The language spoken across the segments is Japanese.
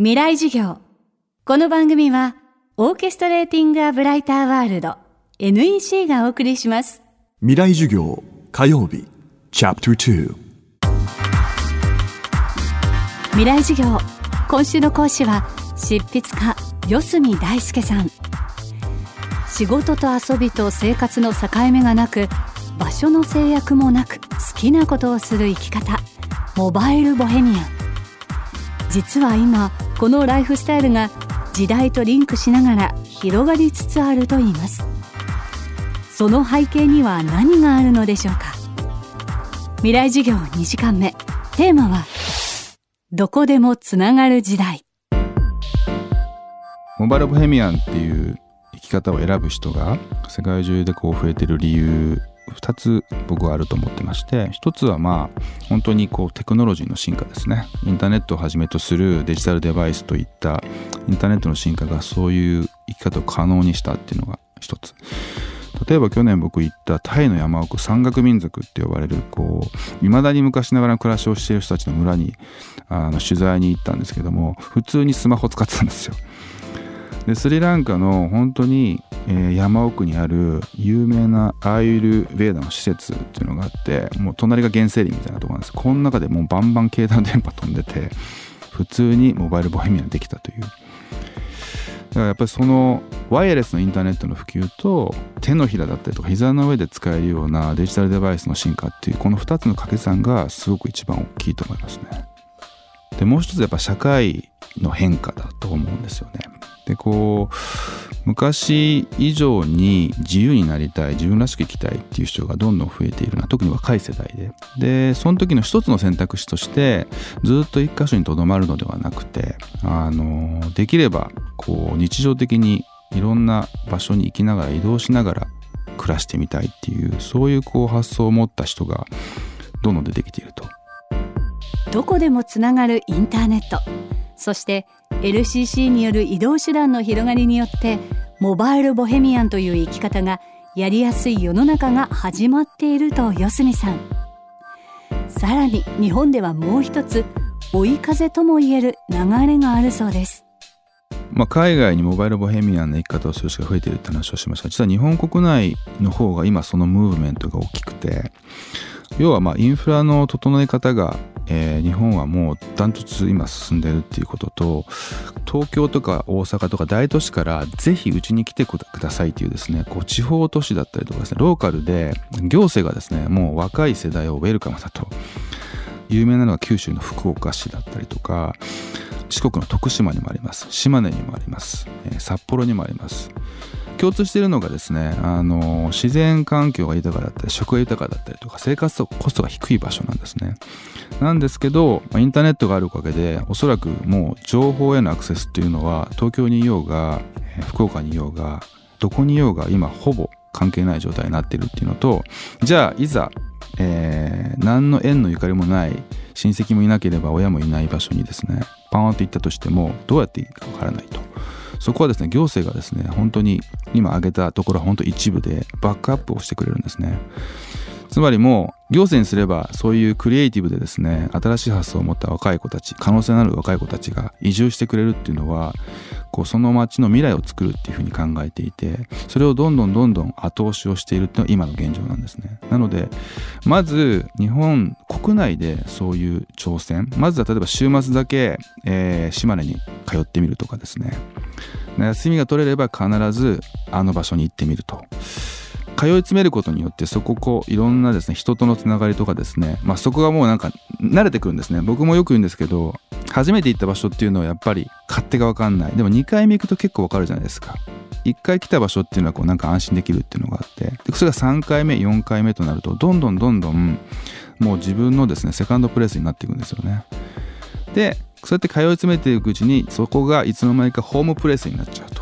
未来授業。この番組はオーケストレーティング・ア・ブライター・ワールド NEC がお送りします。未来授業火曜日。チャプター未来授業。今週の講師は執筆家四隅大輔さん。仕事と遊びと生活の境目がなく場所の制約もなく好きなことをする生き方。モバイルボヘミアン。実は今このライフスタイルが時代とリンクしながら広がりつつあるといいます。その背景には何があるのでしょうか。未来授業2時間目。テーマはどこでもつながる時代。モバイルボヘミアンっていう生き方を選ぶ人が世界中でこう増えてる理由2つ僕はあると思ってまして1つはまあ本当にこうテクノロジーの進化ですね。インターネットをはじめとするデジタルデバイスといったインターネットの進化がそういう生き方を可能にしたっていうのが1つ。例えば去年僕行ったタイの山奥山岳民族って呼ばれるこう未だに昔ながらの暮らしをしている人たちの村にあの取材に行ったんですけども普通にスマホ使ってたんですよ。でスリランカの本当に、えー、山奥にある有名なアーユル・ベーダの施設っていうのがあってもう隣が原生林みたいなとこなんですこの中でもうバンバン携帯電波飛んでて普通にモバイルボヘミアンできたというだからやっぱりそのワイヤレスのインターネットの普及と手のひらだったりとか膝の上で使えるようなデジタルデバイスの進化っていうこの2つの掛け算がすごく一番大きいと思いますね。でもう一つやっぱ社会の変化だと思うんですよね。でこう昔以上に自由になりたい自分らしく生きたいっていう人がどんどん増えているな特に若い世代ででその時の一つの選択肢としてずっと一箇所にとどまるのではなくてあのできればこう日常的にいろんな場所に行きながら移動しながら暮らしてみたいっていうそういうこう発想を持った人がどんどん出てきていると。どこでもつながるインターネットそして LCC による移動手段の広がりによってモバイルボヘミアンという生き方がやりやすい世の中が始まっていると四隅さん。さらに日本ではもう一つ追い風ともいえる流れがあるそうです。まあ、海外にモバイルボヘミアンな生き方をする人が増えているって話をしました。実は日本国内の方が今そのムーブメントが大きくて要はまあインフラの整え方がえー、日本はもうダントツ今進んでるっていうことと東京とか大阪とか大都市からぜひうちに来てくださいっていうですねこう地方都市だったりとかですねローカルで行政がですねもう若い世代をウェルカムだと。有名なのは九州の福岡市だったりとか四国の徳島にもあります。島根にもあります、えー、札幌にもあります。共通しているのがですねあの自然環境が豊かだったり食が豊かだったりとか生活コストが低い場所なんですねなんですけどインターネットがあるおかげでおそらくもう情報へのアクセスっていうのは東京にいようが福岡にいようがどこにいようが今ほぼ関係ない状態になってるっていうのとじゃあいざ、えー、何の縁のゆかりもない親戚もいなければ親もいない場所にですねパーンと行ったとしてもどうやっていいかわからないと。そこはですね行政がですね本当に今挙げたところは本当一部でバックアップをしてくれるんですね。つまりもう行政にすればそういうクリエイティブでですね新しい発想を持った若い子たち可能性のある若い子たちが移住してくれるっていうのはこうその町の未来を作るっていうふうに考えていてそれをどんどんどんどん後押しをしているっていうのが今の現状なんですね。なのでまず日本国内でそういう挑戦まずは例えば週末だけ、えー、島根に通ってみるとかですね。休みが取れれば必ずあの場所に行ってみると。通い詰めることによってそここういろんなですね人とのつながりとかですねまあそこがもうなんか慣れてくるんですね。僕もよく言うんですけど初めて行った場所っていうのはやっぱり勝手が分かんない。でも2回目行くと結構分かるじゃないですか。1回来た場所っていうのはこうなんか安心できるっていうのがあって。でそれが3回目4回目となるとどんどんどんどんもう自分のですねセカンドプレスになっていくんですよね。でそうやって通い詰めていくうちにそこがいつの間にかホームプレスになっちゃうと。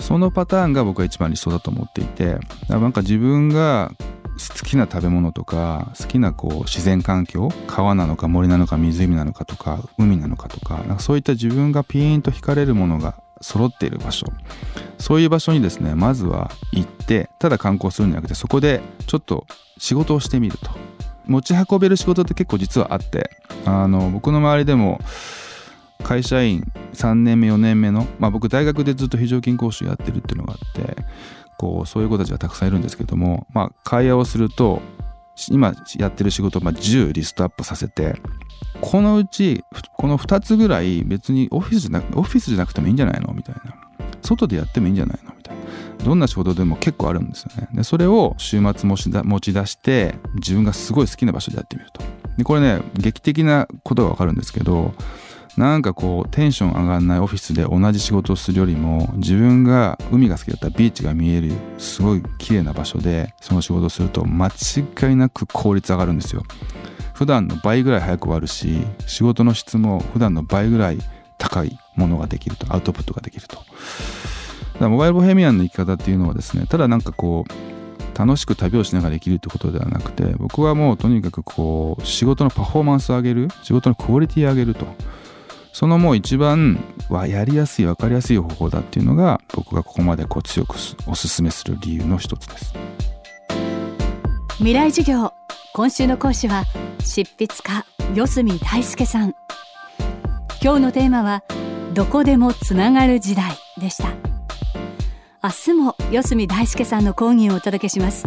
そのパターンが僕は一番理想だと思っていてなんか自分が好きな食べ物とか好きなこう自然環境川なのか森なのか湖なのかとか海なのかとかなんかそういった自分がピーンと惹かれるものが揃っている場所。そういう場所にですねまずは行ってただ観光するんじゃなくてそこでちょっと仕事をしてみると。持ち運べる仕事って結構実はあってあの僕の周りでも会社員3年目4年目の、まあ、僕大学でずっと非常勤講師やってるっていうのがあってこうそういう子たちがたくさんいるんですけども、まあ、会話をすると今やってる仕事をまあ10リストアップさせてこのうちこの2つぐらい別にオフィスじゃなオフィスじゃなくてもいいんじゃないの？みたいな。外でやってもいいんじゃないの？みたいな。どんな仕事でも結構あるんですよね。でそれを週末持ち持ち出して自分がすごい好きな場所でやってみると。でこれね劇的なことがわかるんですけどなんかこうテンション上がんないオフィスで同じ仕事をするよりも自分が海が好きだったビーチが見えるすごい綺麗な場所でその仕事をすると間違いなく効率上がるんですよ。普段の倍ぐらい早く終わるし仕事の質も普段の倍ぐらい高いものができるとアウトプットができると。だからモバイルボヘミアンの生き方っていうのはですねただなんかこう楽しく旅をしながら生きるってことではなくて僕はもうとにかくこう仕事のパフォーマンスを上げる仕事のクオリティを上げると。そのもう一番はやりやすい分かりやすい方法だっていうのが僕がここまでこう強くおすすめする理由の一つです。未来授業今週の講師は執筆家四隅大輔さん。今日のテーマはどこでもつながる時代でした。明日も四隅大輔さんの講義をお届けします。